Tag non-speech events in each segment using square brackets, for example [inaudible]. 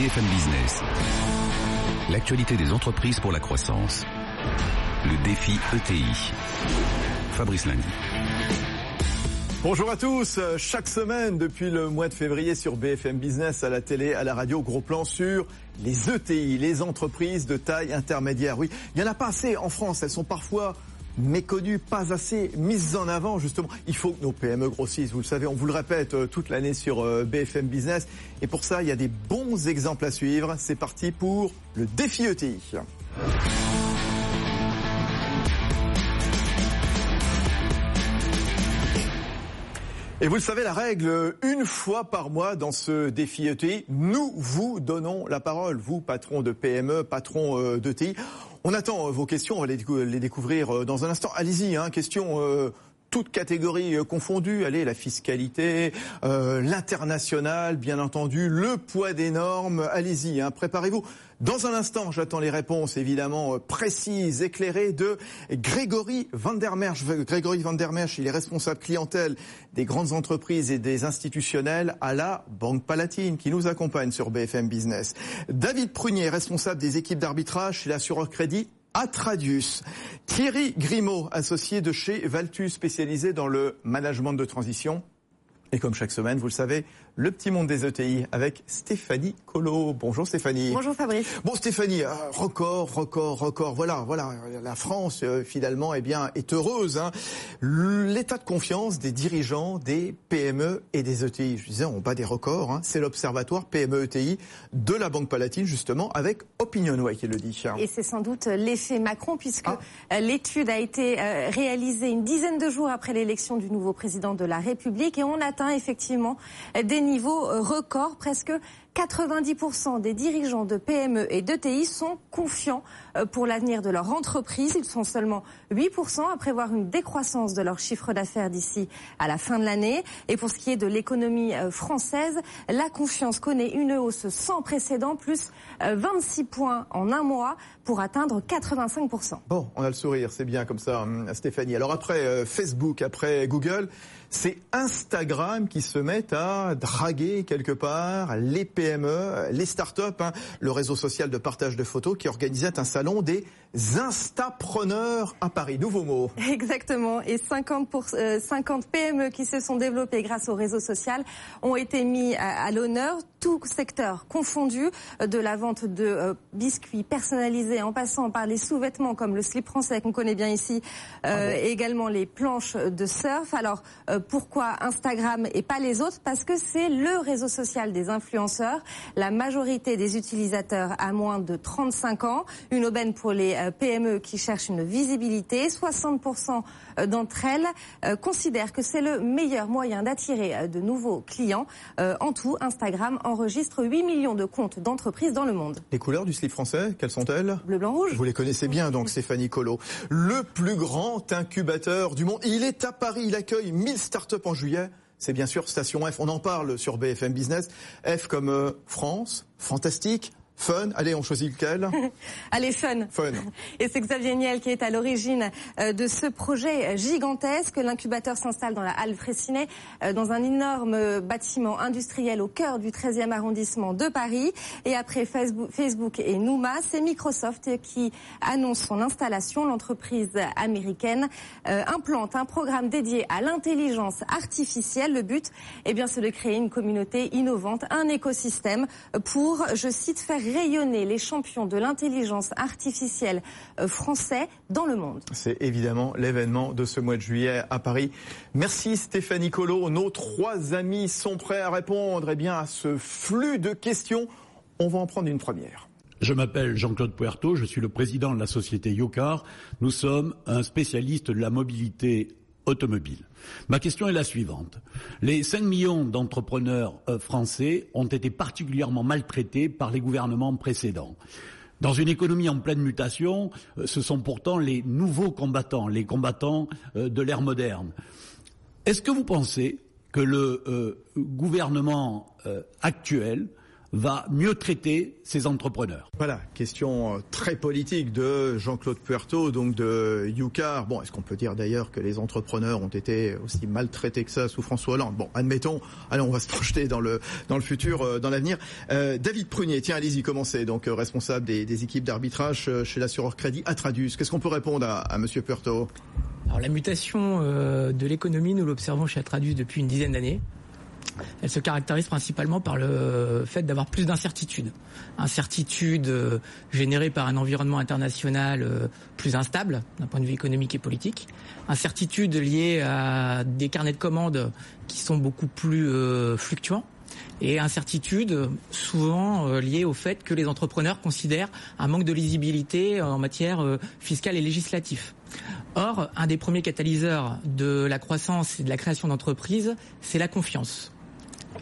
BFM Business. L'actualité des entreprises pour la croissance. Le défi ETI. Fabrice Lundi. Bonjour à tous. Chaque semaine, depuis le mois de février sur BFM Business, à la télé, à la radio, gros plan sur les ETI, les entreprises de taille intermédiaire. Oui, il n'y en a pas assez en France. Elles sont parfois méconnues, pas assez mises en avant justement. Il faut que nos PME grossissent, vous le savez, on vous le répète euh, toute l'année sur euh, BFM Business. Et pour ça, il y a des bons exemples à suivre. C'est parti pour le défi ETI. Et vous le savez, la règle, une fois par mois dans ce défi ETI, nous vous donnons la parole, vous, patron de PME, patron euh, d'ETI. On attend euh, vos questions, on va les découvrir euh, dans un instant. Allez-y, hein, question toutes catégories confondues, allez, la fiscalité, l'international, bien entendu, le poids des normes, allez-y, hein, préparez-vous. Dans un instant, j'attends les réponses évidemment précises, éclairées de Grégory Vandermerch. Grégory Vandermerch, il est responsable clientèle des grandes entreprises et des institutionnels à la Banque Palatine qui nous accompagne sur BFM Business. David Prunier, responsable des équipes d'arbitrage chez l'assureur crédit Atradius. Thierry Grimaud, associé de chez Valtus, spécialisé dans le management de transition. Et comme chaque semaine, vous le savez, le petit monde des ETI avec Stéphanie Colo. Bonjour Stéphanie. Bonjour Fabrice. Bon Stéphanie, euh, record, record, record. Voilà, voilà, la France euh, finalement eh bien est heureuse. Hein. L'état de confiance des dirigeants des PME et des ETI. Je disais, on bat des records. Hein. C'est l'observatoire PME ETI de la Banque Palatine justement avec Opinionway qui le dit. Et c'est sans doute l'effet Macron puisque ah. l'étude a été euh, réalisée une dizaine de jours après l'élection du nouveau président de la République et on atteint effectivement des niveau euh, record, presque 90% des dirigeants de PME et d'ETI sont confiants euh, pour l'avenir de leur entreprise. Ils sont seulement 8% à prévoir une décroissance de leur chiffre d'affaires d'ici à la fin de l'année. Et pour ce qui est de l'économie euh, française, la confiance connaît une hausse sans précédent, plus 26 points en un mois pour atteindre 85%. Bon, on a le sourire, c'est bien comme ça, hum, Stéphanie. Alors après Facebook, après Google, c'est Instagram qui se met à draguer quelque part PME, les startups, hein, le réseau social de partage de photos qui organisait un salon des Instapreneurs à Paris. Nouveau mot. [laughs] Exactement. Et 50, pour, 50 PME qui se sont développées grâce au réseau social ont été mis à, l'honneur, tout secteur confondu, de la vente de euh, biscuits personnalisés en passant par les sous-vêtements comme le slip français qu'on connaît bien ici, euh, ah et également les planches de surf. Alors euh, pourquoi Instagram et pas les autres? Parce que c'est le réseau social des influenceurs. La majorité des utilisateurs a moins de 35 ans. Une aubaine pour les euh, PME qui cherchent une visibilité. 60% euh, d'entre elles euh, considèrent que c'est le meilleur moyen d'attirer de nouveaux clients. En tout, Instagram enregistre 8 millions de comptes d'entreprises dans le monde. Les couleurs du slip français, quelles sont-elles? Bleu, blanc, rouge. Vous les connaissez bien donc, Stéphanie Colo. Le plus grand incubateur du monde. Il est à Paris. Il accueille 1000 startups en juillet c'est bien sûr Station F. On en parle sur BFM Business. F comme France, fantastique, Fun. Allez, on choisit lequel? [laughs] Allez, fun. Fun. Et c'est Xavier Niel qui est à l'origine euh, de ce projet gigantesque. L'incubateur s'installe dans la Halle Fraissinet, euh, dans un énorme bâtiment industriel au cœur du 13e arrondissement de Paris. Et après Facebook et Nouma, c'est Microsoft qui annonce son installation. L'entreprise américaine euh, implante un programme dédié à l'intelligence artificielle. Le but, eh bien, c'est de créer une communauté innovante, un écosystème pour, je cite, faire rayonner les champions de l'intelligence artificielle euh, français dans le monde. C'est évidemment l'événement de ce mois de juillet à Paris. Merci Stéphanie Colo. Nos trois amis sont prêts à répondre eh bien, à ce flux de questions. On va en prendre une première. Je m'appelle Jean-Claude Puerto, je suis le président de la société Yocar. Nous sommes un spécialiste de la mobilité automobile. Ma question est la suivante. Les 5 millions d'entrepreneurs euh, français ont été particulièrement maltraités par les gouvernements précédents. Dans une économie en pleine mutation, euh, ce sont pourtant les nouveaux combattants, les combattants euh, de l'ère moderne. Est-ce que vous pensez que le gouvernement actuel va mieux traiter ses entrepreneurs Voilà, question euh, très politique de Jean-Claude Puerto, donc de Yucar. Bon, est-ce qu'on peut dire d'ailleurs que les entrepreneurs ont été aussi maltraités que ça sous François Hollande? Bon, admettons. Allez, on va se projeter dans le dans le futur, euh, dans l'avenir. Euh, David Prunier, tiens, allez-y, commencez. Donc responsable des, des équipes d'arbitrage chez l'assureur Crédit Atradus. Qu'est-ce qu'on peut répondre à, à Monsieur Puerto Alors la mutation de l'économie, nous l'observons chez Atradus depuis une dizaine d'années. Elle se caractérise principalement par le fait d'avoir plus d'incertitudes. Incertitudes euh, générées par un environnement international euh, plus instable d'un point de vue économique et politique. Incertitudes liées à des carnets de commandes qui sont beaucoup plus euh, fluctuants et incertitudes souvent liées au fait que les entrepreneurs considèrent un manque de lisibilité en matière fiscale et législative. Or, un des premiers catalyseurs de la croissance et de la création d'entreprises, c'est la confiance.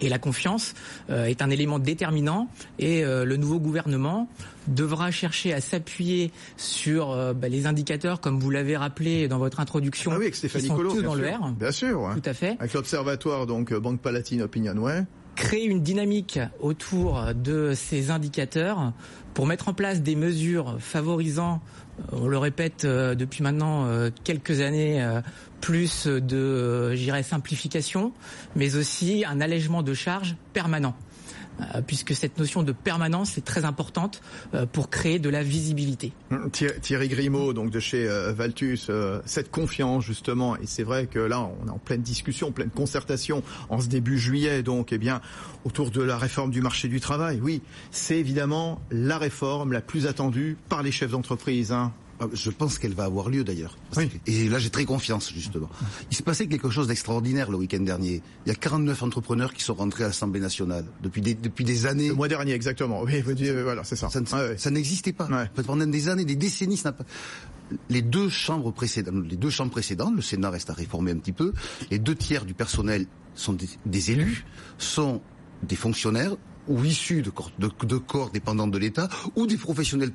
Et la confiance euh, est un élément déterminant et euh, le nouveau gouvernement devra chercher à s'appuyer sur euh, bah, les indicateurs, comme vous l'avez rappelé dans votre introduction, ah oui, avec Stéphanie qui sont tous dans sûr. le R. Bien sûr. Tout à fait. Avec l'observatoire, donc Banque Palatine Opinion, ouais. Créer une dynamique autour de ces indicateurs pour mettre en place des mesures favorisant, on le répète depuis maintenant quelques années, plus de, j'irais, simplification, mais aussi un allègement de charges permanent puisque cette notion de permanence est très importante pour créer de la visibilité. Thierry Grimaud, donc de chez Valtus, cette confiance justement, et c'est vrai que là on est en pleine discussion, en pleine concertation en ce début juillet, donc eh bien autour de la réforme du marché du travail. Oui, c'est évidemment la réforme la plus attendue par les chefs d'entreprise. Hein. Je pense qu'elle va avoir lieu d'ailleurs. Oui. Et là, j'ai très confiance, justement. Il s'est passé quelque chose d'extraordinaire le week-end dernier. Il y a 49 entrepreneurs qui sont rentrés à l'Assemblée nationale depuis des, depuis des années. Le mois dernier, exactement. Oui, vous dites, voilà, c'est ça. Ça, Ah ouais. n'existait pas. Ouais. Pendant des années, des décennies, ça n'a pas. Les deux chambres précédentes, les deux chambres précédentes, le Sénat reste à réformer un petit peu. Les deux tiers du personnel sont des, des élus, sont des fonctionnaires ou issus de corps, de, de corps dépendants de l'État ou des professionnels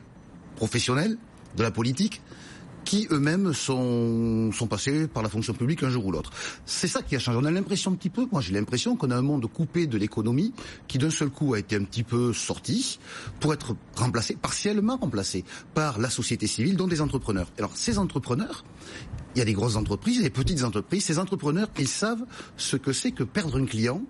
professionnels de la politique qui eux-mêmes sont, sont passés par la fonction publique un jour ou l'autre. C'est ça qui a changé. On a l'impression un petit peu, moi j'ai l'impression qu'on a un monde coupé de l'économie qui d'un seul coup a été un petit peu sorti pour être remplacé, partiellement remplacé par la société civile, dont des entrepreneurs. Alors ces entrepreneurs, il y a des grosses entreprises, des petites entreprises, ces entrepreneurs, ils savent ce que c'est que perdre un client,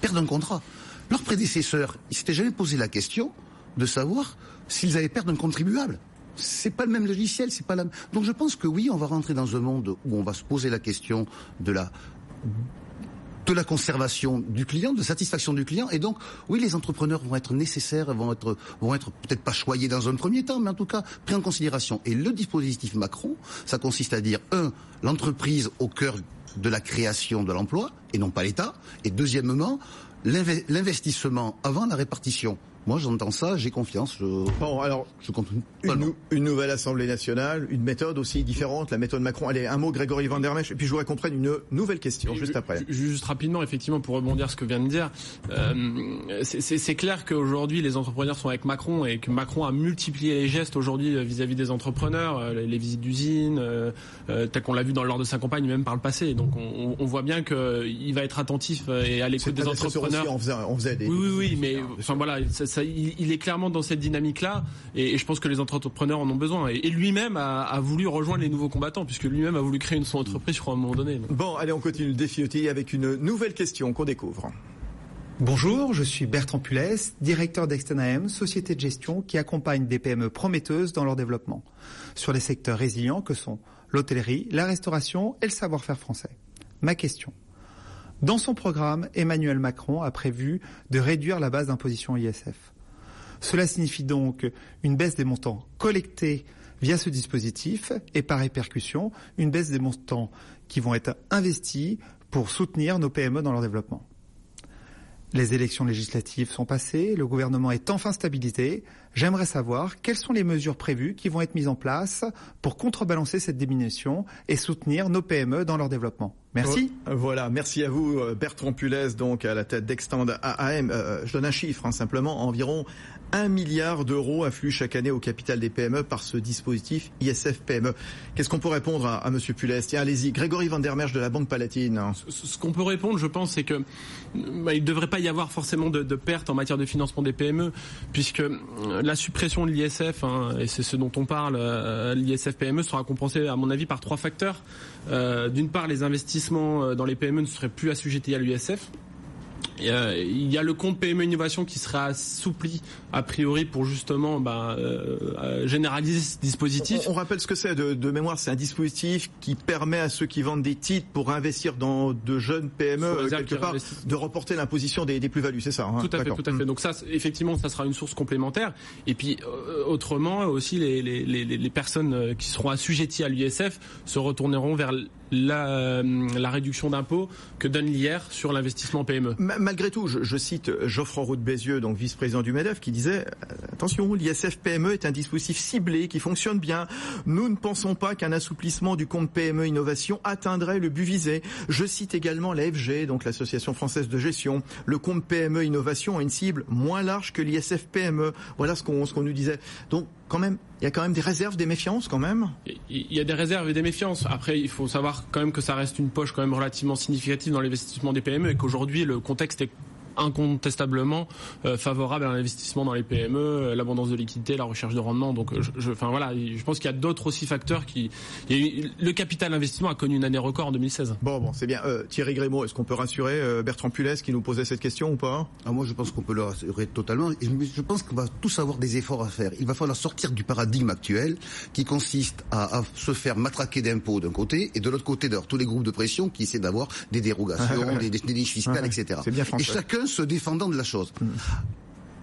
perdre un contrat. Leurs prédécesseurs, ils s'étaient jamais posé la question de savoir s'ils allaient perdre un contribuable c'est pas le même logiciel, c'est pas la. Donc je pense que oui, on va rentrer dans un monde où on va se poser la question de la conservation du client, de satisfaction du client, et donc oui, les entrepreneurs vont être nécessaires, vont être vont être peut-être pas choyés dans un premier temps, mais en tout cas pris en considération. Et le dispositif Macron, ça consiste à dire un, l'entreprise au cœur de la création de l'emploi et non pas l'État, et deuxièmement l'investissement avant la répartition. Moi, j'entends ça, j'ai confiance. Je... Bon, alors, je continue. Une, nou une, nouvelle Assemblée nationale, une méthode aussi différente, la méthode Macron. Allez, un mot, Grégory Van Der Mech, et puis je voudrais qu'on prenne une nouvelle question Et juste après. Juste rapidement, effectivement, pour rebondir ce que vient de dire, euh, c'est clair qu'aujourd'hui, les entrepreneurs sont avec Macron et que Macron a multiplié les gestes aujourd'hui vis-à-vis des entrepreneurs, euh, les, les visites d'usines, euh, tel qu'on l'a vu dans lors de sa campagne, même par le passé. Donc, on, on voit bien qu'il va être attentif et à l'écoute des entrepreneurs. Aussi, on, faisait, on faisait des, oui, oui, oui, mais enfin voilà, ça, ça, il, il est clair dans cette dynamique-là, et, et, je pense que les entrepreneurs en ont besoin. Et, et lui-même a, a, voulu rejoindre les nouveaux combattants, puisque lui-même a voulu créer une son entreprise, je crois, à un moment donné. Donc. Bon, allez, on continue le défi ETI avec une nouvelle question qu'on découvre. Bonjour, je suis Bertrand Pulès, directeur d'Extenam, société de gestion qui accompagne des PME prometteuses dans leur développement, sur les secteurs résilients que sont l'hôtellerie, la restauration et le savoir-faire français. Ma question. Dans son programme, Emmanuel Macron a prévu de réduire la base d'imposition ISF. Cela signifie donc une baisse des montants collectés via ce dispositif et par répercussion, une baisse des montants qui vont être investis pour soutenir nos PME dans leur développement. Les élections législatives sont passées, le gouvernement est enfin stabilisé. J'aimerais savoir quelles sont les mesures prévues qui vont être mises en place pour contrebalancer cette diminution et soutenir nos PME dans leur développement. Merci. Voilà, merci à vous Bertrand Pulès, donc à la tête d'Extend AM. je donne un chiffre, hein, simplement, environ 1 milliard d'euros affluent chaque année au capital des PME par ce dispositif ISF PME. Qu'est-ce qu'on peut répondre à, à Monsieur Pulès Tiens, allez-y. Grégory Van der Merch de la Banque Palatine. Ce, qu'on peut répondre, je pense, c'est que bah, il ne devrait pas y avoir forcément de, pertes en matière de financement des PME, puisque euh, la suppression de l'ISF, hein, et c'est ce dont on parle, euh, l'ISF PME sera compensée, à mon avis, par trois facteurs. Euh, D'une part, les investissements dans les PME ne seraient plus assujettis à l'ISF. Euh, il y a le compte PME Innovation qui sera assoupli a priori pour justement bah, euh, euh, généraliser ce dispositif. On, rappelle ce que c'est de, de, mémoire, c'est un dispositif qui permet à ceux qui vendent des titres pour investir dans de jeunes PME quelque part de reporter l'imposition des, des plus-values, c'est ça hein Tout à fait, tout à fait. Donc ça, effectivement, ça sera une source complémentaire. Et puis autrement aussi, les, les, les, les personnes qui seront assujetties à l'USF se retourneront vers la, euh, la réduction d'impôts que donne l'IR sur l'investissement PME. Malgré tout, je, je cite Geoffroy Roux Bézieux, donc vice-président du MEDEF, qui disait euh, attention, l'ISF PME est un dispositif ciblé qui fonctionne bien. Nous ne pensons pas qu'un assouplissement du compte PME Innovation atteindrait le but visé. Je cite également l'AFG, donc l'Association française de gestion. Le compte PME Innovation a une cible moins large que l'ISF PME. Voilà ce qu'on qu'on nous disait. Donc quand même, il y a quand même des réserves, des méfiances quand même. Il y a des réserves et des méfiances. Après, il faut savoir quand même que ça reste une poche quand même relativement significative dans l'investissement des PME et qu'aujourd'hui le contexte est incontestablement euh, favorable à l'investissement dans les PME, euh, l'abondance de liquidité, la recherche de rendement. Donc, euh, je, enfin voilà, je pense qu'il y a d'autres aussi facteurs qui. le capital investissement a connu une année record en 2016. Bon, bon, c'est bien. Thierry Grémaud, est-ce qu'on peut rassurer Bertrand Pulès qui nous posait cette question ou pas? Ah, Moi, je pense qu'on peut le rassurer totalement. Et je pense qu'on va tous avoir des efforts à faire. Il va falloir sortir du paradigme actuel qui consiste à, à se faire matraquer d'impôts d'un côté et de l'autre côté d'ailleurs tous les groupes de pression qui essaient d'avoir des dérogations, [laughs] des, des, niches fiscales, etc. Bien et chacun se défendant de la chose.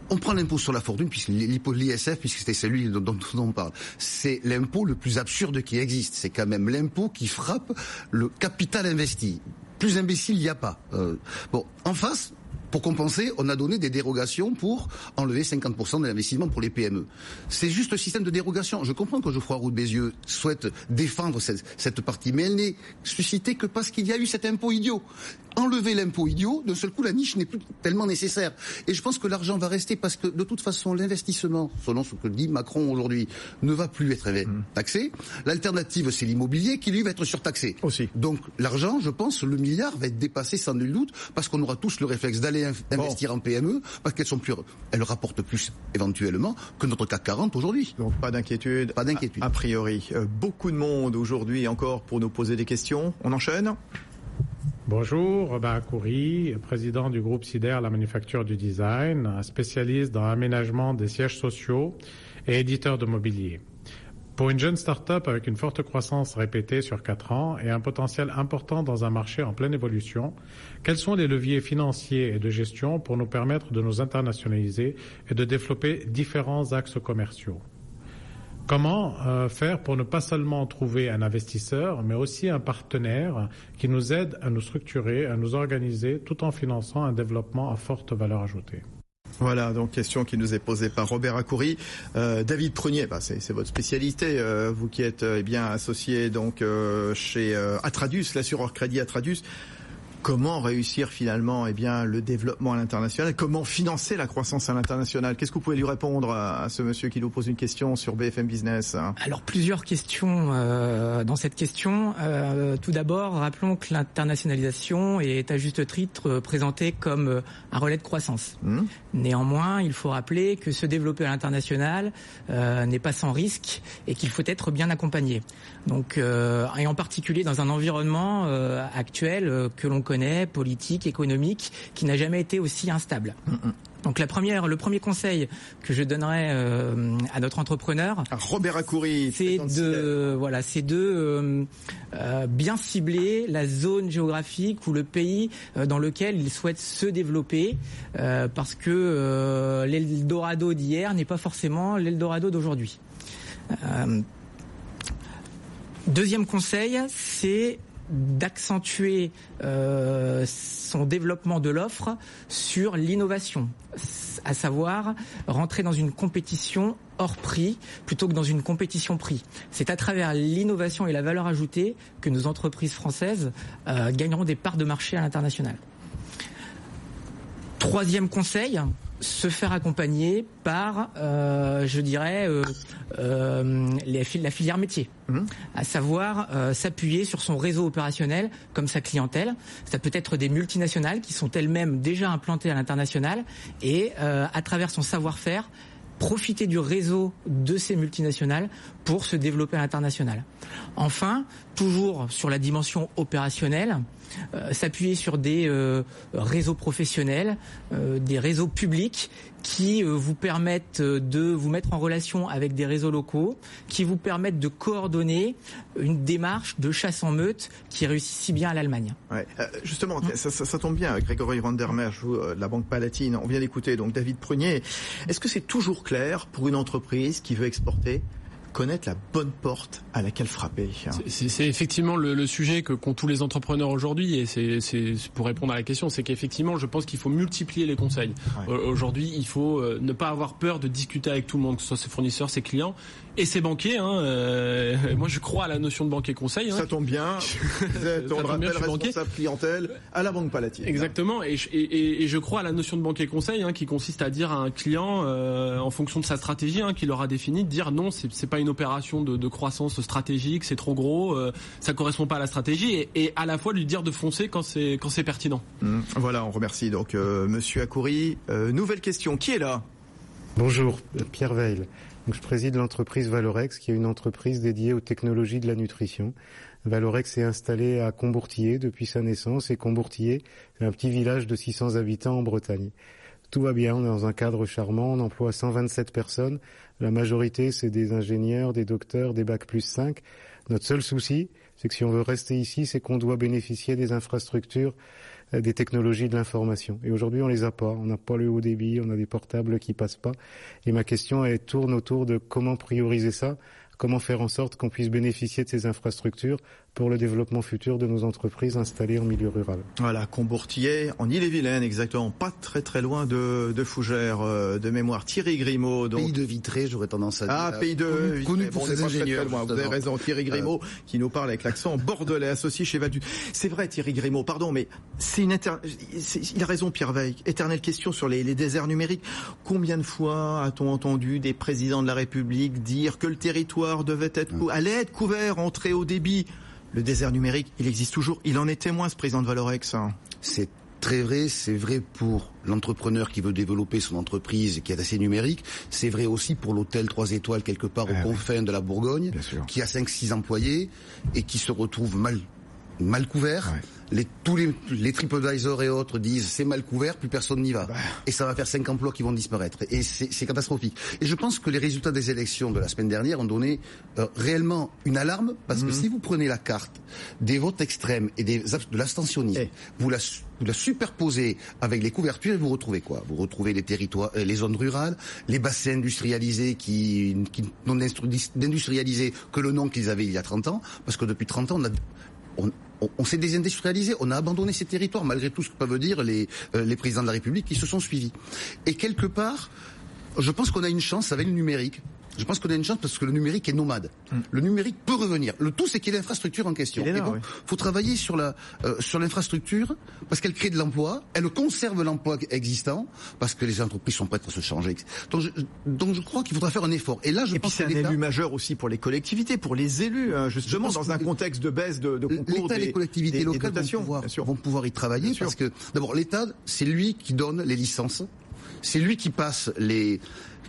On prend l'impôt sur la fortune, puisque l'ISF, puisque c'était celui dont, on parle, c'est l'impôt le plus absurde qui existe. C'est quand même l'impôt qui frappe le capital investi. Plus imbécile, il n'y a pas. Euh, bon, en face, pour compenser, on a donné des dérogations pour enlever 50% de l'investissement pour les PME. C'est juste le système de dérogation. Je comprends que Geoffroy Roux de Bézieux souhaite défendre cette, cette partie, mais elle n'est suscitée que parce qu'il y a eu cet impôt idiot. Enlever l'impôt idiot, d'un seul coup, la niche n'est plus tellement nécessaire. Et je pense que l'argent va rester parce que, de toute façon, l'investissement, selon ce que dit Macron aujourd'hui, ne va plus être mmh. taxé. L'alternative, c'est l'immobilier qui, lui, va être surtaxé. Aussi. Donc, l'argent, je pense, le milliard va être dépassé sans nul doute parce qu'on aura tous le réflexe d'aller investir en PME parce qu'elles sont plus, elles rapportent plus éventuellement que notre CAC 40 aujourd'hui. Donc pas d'inquiétude. Pas d'inquiétude. A, priori, euh, beaucoup de monde aujourd'hui encore pour nous poser des questions. On enchaîne. Bonjour, Robin Coury, président du groupe CIDER La Manufacture du Design, spécialiste dans l'aménagement des sièges sociaux et éditeur de mobilier. Pour une jeune start-up avec une forte croissance répétée sur quatre ans et un potentiel important dans un marché en pleine évolution, quels sont les leviers financiers et de gestion pour nous permettre de nous internationaliser et de développer différents axes commerciaux? Comment euh, faire pour ne pas seulement trouver un investisseur, mais aussi un partenaire qui nous aide à nous structurer, à nous organiser, tout en finançant un développement à forte valeur ajoutée? Voilà, donc question qui nous est posée par Robert Acoury. Euh, David Prunier, bah, c'est votre spécialité, euh, vous qui êtes eh bien associé donc euh, chez Atradus, l'assureur crédit Atradus comment réussir finalement eh bien, le développement à l'international Comment financer la croissance à l'international? Qu'est-ce que vous pouvez lui répondre à, ce monsieur qui nous pose une question sur BFM Business hein? Alors plusieurs questions euh, dans cette question. Euh, tout d'abord, rappelons que l'internationalisation est à juste titre présentée comme euh, un relais de croissance. Mmh. Néanmoins, il faut rappeler que se développer à l'international euh, n'est pas sans risque et qu'il faut être bien accompagné. Donc, euh, et en particulier dans un environnement euh, actuel que l'on connaît, politique, économique, qui n'a jamais été aussi instable. Donc la première, le premier conseil que je donnerais euh, à notre entrepreneur, Robert Acoury, c'est de voilà, c'est de euh, euh, bien cibler la zone géographique ou le pays dans lequel il souhaite se développer, parce que l'Eldorado d'hier n'est pas forcément l'Eldorado d'aujourd'hui. deuxième conseil, c'est d'accentuer euh, son développement de l'offre sur l'innovation. à savoir rentrer dans une compétition hors prix plutôt que dans une compétition prix. C'est à travers l'innovation et la valeur ajoutée que nos entreprises françaises euh, gagneront des parts de marché à l'international. Troisième conseil, se faire accompagner par, euh, je dirais, euh, euh, les, la filière métier, mmh. à savoir euh, s'appuyer sur son réseau opérationnel comme sa clientèle. Ça peut être des multinationales qui sont elles-mêmes déjà implantées à l'international et euh, à travers son savoir-faire profiter du réseau de ces multinationales pour se développer à l'international. Enfin, toujours sur la dimension opérationnelle, euh, s'appuyer sur des euh, réseaux professionnels, euh, des réseaux publics qui euh, vous permettent de vous mettre en relation avec des réseaux locaux, qui vous permettent de coordonner une démarche de chasse en meute qui réussit si bien à l'Allemagne. Ouais. Euh, justement, mmh. ça, ça, ça, tombe bien, Grégory Vandermeer, de la Banque Palatine. On vient d'écouter donc David Prunier. Est-ce que c'est toujours clair pour une entreprise qui veut exporter connaître la bonne porte à laquelle frapper. C'est effectivement le, le, sujet que qu'ont tous les entrepreneurs aujourd'hui et c'est pour répondre à la question, c'est qu'effectivement, je pense qu'il faut multiplier les conseils. Ouais. Aujourd'hui, il faut euh, ne pas avoir peur de discuter avec tout le monde, que ce soit ses fournisseurs, ses clients et ses banquiers. Hein, euh, moi, je crois à la notion de banquier conseil. Hein. Ça tombe bien. [laughs] Vous êtes, on le rappelle, responsable clientèle à la Banque Palatine. Exactement. Et, et, et, je crois à la notion de banquier conseil hein, qui consiste à dire à un client, euh, en fonction de sa stratégie hein, qu'il aura définie, de dire non, c'est pas une opération de, de croissance stratégique, c'est trop gros, euh, ça correspond pas à la stratégie, et, et, à la fois lui dire de foncer quand c'est quand c'est pertinent. Mmh. Voilà, on remercie donc euh, Monsieur Akoury. Euh, nouvelle question, qui est là? Bonjour, Pierre Veil. Donc, je préside l'entreprise Valorex, qui est une entreprise dédiée aux technologies de la nutrition. Valorex est installé à Combourtier depuis sa naissance, et Combourtier, c'est un petit village de 600 habitants en Bretagne. Tout va bien, on est dans un cadre charmant, on emploie 127 personnes. La majorité, c'est des ingénieurs, des docteurs, des bacs plus 5. Notre seul souci, c'est que si on veut rester ici, c'est qu'on doit bénéficier des infrastructures des technologies de l'information. Et aujourd'hui, on les a pas. On n'a pas le haut débit, on a des portables qui passent pas. Et ma question, elle tourne autour de comment prioriser ça, comment faire en sorte qu'on puisse bénéficier de ces infrastructures pour le développement futur de nos entreprises installées en milieu rural. Voilà, Combourtier, en Ille-et-Vilaine, exactement, pas très très loin de, de Fougères, euh, de mémoire. Thierry Grimaud. Donc... Pays de Vitré, j'aurais tendance à dire. Ah, pays de connu, connu pour bon, ses ingénieurs. Très, très Vous avez raison, Thierry Grimaud, euh... qui nous parle avec l'accent bordelais, associé chez Vadu. C'est vrai, Thierry Grimaud, pardon, mais c'est une éter... il a raison, Pierre Veil. Éternelle question sur les, les déserts numériques. Combien de fois a-t-on entendu des présidents de la République dire que le territoire devait être, ouais. allait être couvert en très haut débit? Le désert numérique, il existe toujours. Il en est témoin, ce président de Valorex. C'est très vrai, c'est vrai pour l'entrepreneur qui veut développer son entreprise et qui est assez numérique. C'est vrai aussi pour l'hôtel 3 étoiles quelque part aux confins oui. de la Bourgogne, qui a 5-6 employés et qui se retrouve mal, mal couvert. Ouais les, tous les, les TripAdvisor et autres disent c'est mal couvert, plus personne n'y va. Bah. Et ça va faire cinq emplois qui vont disparaître. Et c'est catastrophique. Et je pense que les résultats des élections de la semaine dernière ont donné euh, réellement une alarme, parce mmh. que si vous prenez la carte des votes extrêmes et des, de l'abstentionnisme, hey. vous la vous la superposez avec les couvertures et vous retrouvez quoi? Vous retrouvez les territoires, euh, les zones rurales, les bassins industrialisés qui, qui n'ont d'industrialisé que le nom qu'ils avaient il y a 30 ans, parce que depuis 30 ans, on a, on, on, s'est désindustrialisé, on a abandonné ces territoires, malgré tout ce que peuvent dire euh, les présidents de la République qui se sont suivis. Et quelque part, je pense qu'on a une chance avec le numérique. Je pense qu'on a une chance parce que le numérique est nomade. Mm. Le numérique peut revenir. Le tout, c'est qu'il y ait l'infrastructure en question. Là, Et donc, oui. faut travailler sur la euh, sur l'infrastructure parce qu'elle crée de l'emploi, elle conserve l'emploi existant parce que les entreprises sont prêtes à se changer. Donc, je, donc je crois qu'il faudra faire un effort. Et là, je Et pense puis c'est un élu majeur aussi pour les collectivités, pour les élus, hein, justement dans un contexte de baisse de, de concours. L'État et les collectivités des, locales des vont, pouvoir, vont pouvoir y travailler parce que d'abord l'État, c'est lui qui donne les licences, c'est lui qui passe les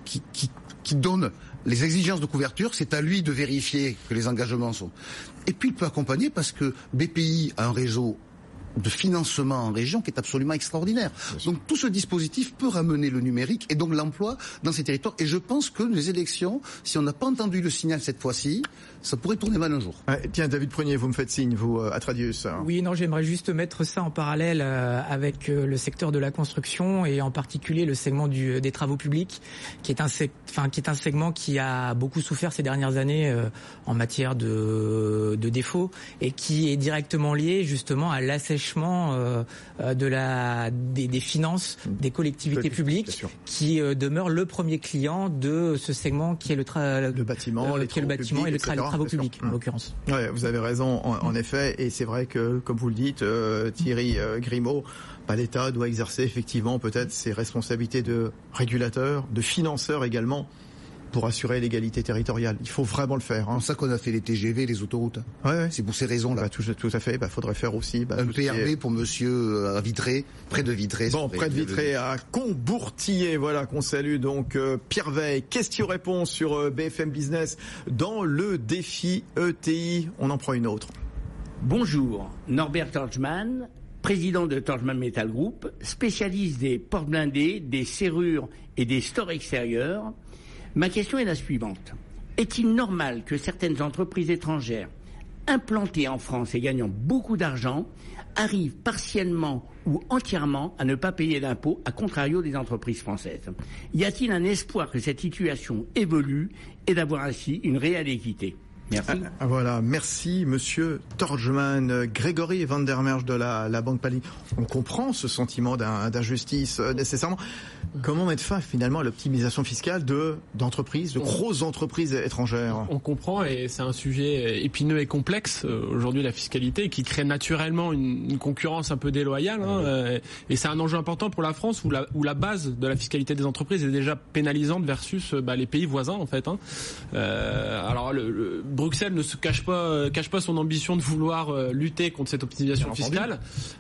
qui, qui, qui donne les exigences de couverture, c'est à lui de vérifier que les engagements sont. Et puis il peut accompagner parce que BPI a un réseau de financement en région qui est absolument extraordinaire. Donc tout ce dispositif peut ramener le numérique et donc l'emploi dans ces territoires. Et je pense que les élections, si on n'a pas entendu le signal cette fois-ci, ça pourrait tourner mal un jour. Ah, tiens, David Prunier, vous me faites signe, vous, euh, à Tradius. Oui, non, j'aimerais juste mettre ça en parallèle euh, avec euh, le secteur de la construction et en particulier le segment du, des travaux publics, qui est un, enfin, qui est un segment qui a beaucoup souffert ces dernières années euh, en matière de, de défauts et qui est directement lié justement à l'assèchement assèchement de la des, des, finances des collectivités publiques, qui demeure le premier client de ce segment qui est le, le bâtiment, qui est le bâtiment et le les travaux publics en l'occurrence. Ouais, vous avez raison en, effet, et c'est vrai que comme vous le dites, Thierry Grimaud, bah, l'État doit exercer effectivement peut-être ses responsabilités de régulateur, de financeur également pour assurer l'égalité territoriale. Il faut vraiment le faire. Hein. C'est ça qu'on a fait les TGV, les autoroutes. Ouais, C'est pour ces raisons-là. Bah, tout, à fait. Bah, faudrait faire aussi. Bah, un PRV pour Monsieur euh, Vitré, près de Vitré. Bon, près de Vitré, à Combourtier. Voilà qu'on salue donc euh, Pierre Veil. Question-réponse sur euh, BFM Business dans le défi ETI. On en prend une autre. Bonjour, Norbert Torchman, président de Torchman Metal Group, spécialiste des portes blindées, des serrures et des stores extérieurs. Ma question est la suivante. Est-il normal que certaines entreprises étrangères implantées en France et gagnant beaucoup d'argent arrivent partiellement ou entièrement à ne pas payer d'impôts, à contrario des entreprises françaises? Y a-t-il un espoir que cette situation évolue et d'avoir ainsi une réelle équité? Merci. Ah, voilà, merci Monsieur Torgeman, Grégory Vandermerge de la, la Banque Pali. On comprend ce sentiment d'injustice euh, nécessairement. Comment mettre fin finalement à l'optimisation fiscale de d'entreprises, de grosses entreprises étrangères? On comprend et c'est un sujet épineux et complexe euh, aujourd'hui la fiscalité qui crée naturellement une, concurrence un peu déloyale hein, euh, et c'est un enjeu important pour la France où la, où la base de la fiscalité des entreprises est déjà pénalisante versus bah, les pays voisins en fait. Hein. Euh, alors le, Bruxelles ne se cache pas cache pas son ambition de vouloir lutter contre cette optimisation fiscale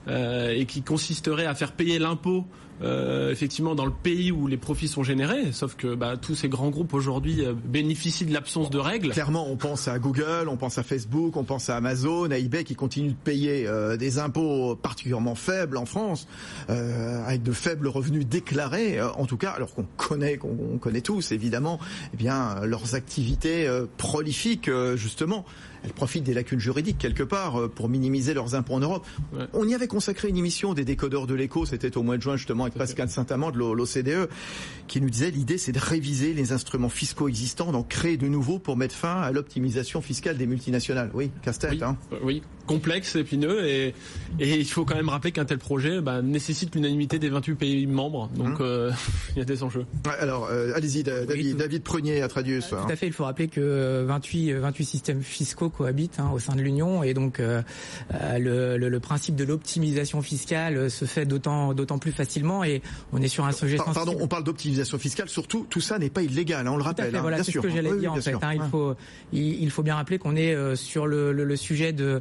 et qui consisterait à faire payer l'impôt euh, effectivement dans le pays où les profits sont générés, sauf que bah, tous ces grands groupes aujourd'hui euh, bénéficient de l'absence de règles. Clairement, on pense à Google, on pense à Facebook, on pense à Amazon, à eBay qui continuent de payer euh, des impôts particulièrement faibles en France, avec de faibles revenus déclarés, en tout cas, alors qu'on connaît, qu'on connaît tous évidemment, eh bien leurs activités prolifiques justement elles profitent des lacunes juridiques quelque part euh, pour minimiser leurs impôts en Europe. On y avait consacré une émission des décodeurs de l'écho, c'était au mois de juin justement avec Pascal Saint-Amand de l'OCDE, qui nous disait l'idée c'est de réviser les instruments fiscaux existants, d'en créer de nouveaux pour mettre fin à l'optimisation fiscale des multinationales. Oui, casse-tête. Oui, hein. Euh, oui, complexe, épineux, et, et il faut quand même rappeler qu'un tel projet bah, nécessite l'unanimité des 28 pays membres, donc mmh. euh, [laughs] il y a des enjeux. alors, allez-y, David, David Prunier à Tradius. Tout à fait, il faut rappeler que 28, 28 systèmes fiscaux cohabitent hein, au sein de l'Union. Et donc euh, euh, le, le, principe de l'optimisation fiscale se fait d'autant d'autant plus facilement. Et on est sur un sujet Pardon, on parle d'optimisation fiscale, surtout tout ça n'est pas illégal, hein, on le rappelle. Hein, voilà, c'est ce que j'allais dire en fait. Hein, il faut il, faut bien rappeler qu'on est euh, sur le, le, sujet de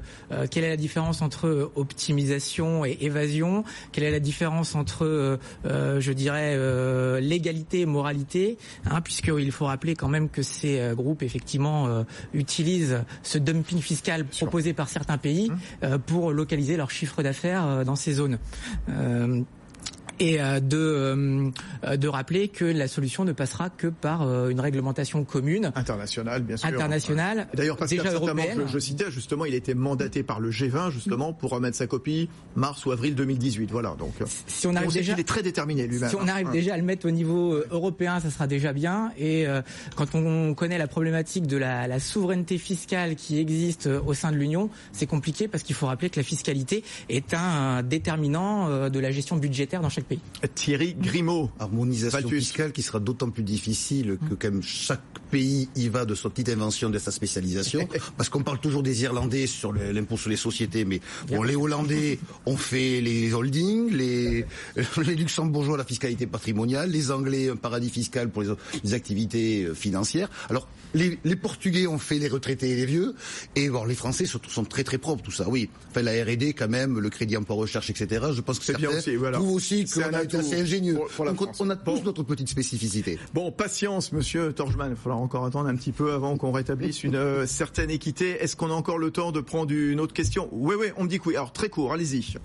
quelle est la différence entre optimisation et évasion, quelle est la différence entre je dirais légalité et moralité, hein, puisqu'il faut rappeler quand même que ces groupes effectivement utilisent ce dumping fiscal proposé par certains pays mmh. euh, pour localiser leur chiffre d'affaires euh, dans ces zones. Euh, et euh, de euh, de rappeler que la solution ne passera que par euh, une réglementation commune. Internationale bien sûr. Internationale. D'ailleurs Pascal je, je, citais justement il était mandaté par le G20 justement pour remettre sa copie mars ou avril 2018 voilà donc si on arrive déjà il est très déterminé lui-même si on arrive hein. déjà à le mettre au niveau européen ça sera déjà bien. Et quand on connaît la problématique de la, la souveraineté fiscale qui existe au sein de l'Union c'est compliqué parce qu'il faut rappeler que la fiscalité est un déterminant de la gestion budgétaire dans chaque pays. Thierry Grimaud. Harmonisation fiscale qui sera d'autant plus difficile que quand chaque pays y va de sa petite invention, de sa spécialisation. [laughs] Parce qu'on parle toujours des Irlandais sur l'impôt sur les sociétés, mais bon, les Hollandais ont fait les holdings, les, [laughs] les Luxembourgeois la fiscalité patrimoniale, les Anglais un paradis fiscal pour les, activités euh, financières. Alors les, les, Portugais ont fait les retraités et les vieux, et bon, les Français surtout sont très très propres tout ça. Oui, enfin la R&D quand même, le crédit emploi recherche, etc. Je pense que c'est bien aussi. Voilà. aussi a été assez ingénieux. Donc on, a tous notre petite spécificité. Bon, patience, Monsieur Torgeman. Il faudra encore attendre un petit peu avant qu'on rétablisse une euh, certaine équité. Est-ce qu'on a encore le temps de prendre une autre question? Oui, oui, on me dit que oui. Alors très court, allez-y.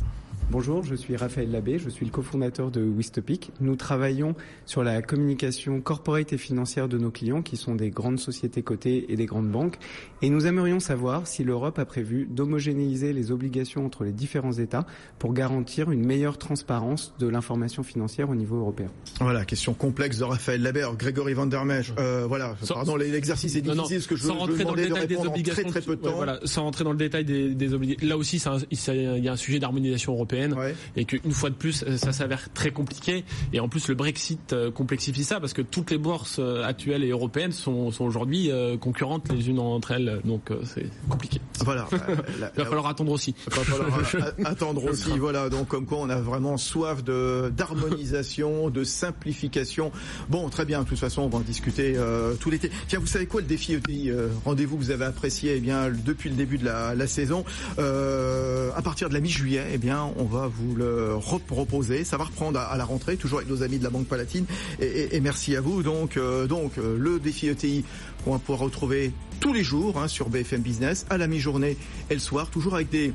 Bonjour, je suis Raphaël Labbé, je suis le cofondateur de Wistopic. Nous travaillons sur la communication corporate et financière de nos clients qui sont des grandes sociétés cotées et des grandes banques et nous aimerions savoir si l'Europe a prévu d'homogénéiser les obligations entre les différents États pour garantir une meilleure transparence de l'information financière au niveau européen. Voilà, question complexe de Raphaël Labbé. Grégory Van der Mesch, euh, voilà, pardon, l'exercice est difficile parce que je, sans rentrer dans le détail de des obligations, très, très peu de temps. Ouais, voilà, sans rentrer dans le détail des, des obligations. Là aussi, il y a un sujet d'harmonisation européenne Ouais. et qu'une fois de plus ça s'avère très compliqué et en plus le Brexit euh, complexifie ça parce que toutes les bourses euh, actuelles et européennes sont, sont aujourd'hui euh, concurrentes les unes entre elles donc c'est compliqué. Voilà. [laughs] Il va falloir attendre aussi. Il va falloir [laughs] attendre aussi. Voilà. Donc comme quoi on a vraiment soif de d'harmonisation, de simplification. Bon, très bien. De toute façon, on va en discuter euh, tout l'été. Tiens, vous savez quoi le défi ETI euh, Rendez-vous que vous avez apprécié eh bien depuis le début de la, la saison. Euh, à partir de la mi-juillet, eh bien, on va vous le reposer. Ça va reprendre à, la rentrée, toujours avec nos amis de la Banque Palatine. Et, merci à vous. Donc, euh, donc le défi ETI qu'on va pouvoir retrouver tous les jours hein, sur BFM Business à la mi-journée et le soir, toujours avec des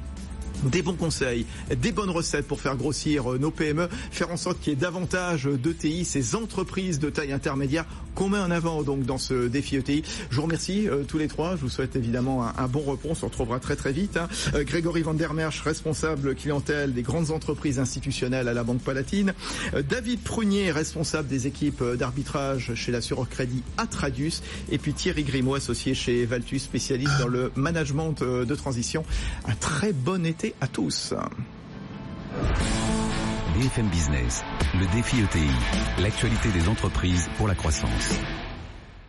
des bons conseils, des bonnes recettes pour faire grossir nos PME, faire en sorte qu'il y ait davantage d'ETI, ces entreprises de taille intermédiaire qu'on met en avant donc dans ce défi ETI. Je vous remercie euh, tous les trois. Je vous souhaite évidemment un, bon repos. On se retrouvera très très vite. Hein. Euh, Grégory Van der Merch, responsable clientèle des grandes entreprises institutionnelles à la Banque Palatine. Euh, David Prunier, responsable des équipes d'arbitrage chez l'assureur crédit Atradius. Et puis Thierry Grimaud, associé chez Valtus, spécialiste dans le management de transition. Un très bon été à tous. BFM Business, le défi ETI, l'actualité des entreprises pour la croissance.